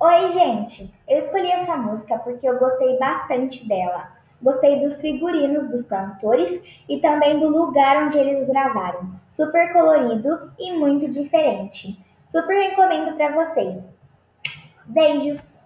Oi, gente! Eu escolhi essa música porque eu gostei bastante dela. Gostei dos figurinos dos cantores e também do lugar onde eles gravaram. Super colorido e muito diferente. Super recomendo para vocês. Beijos!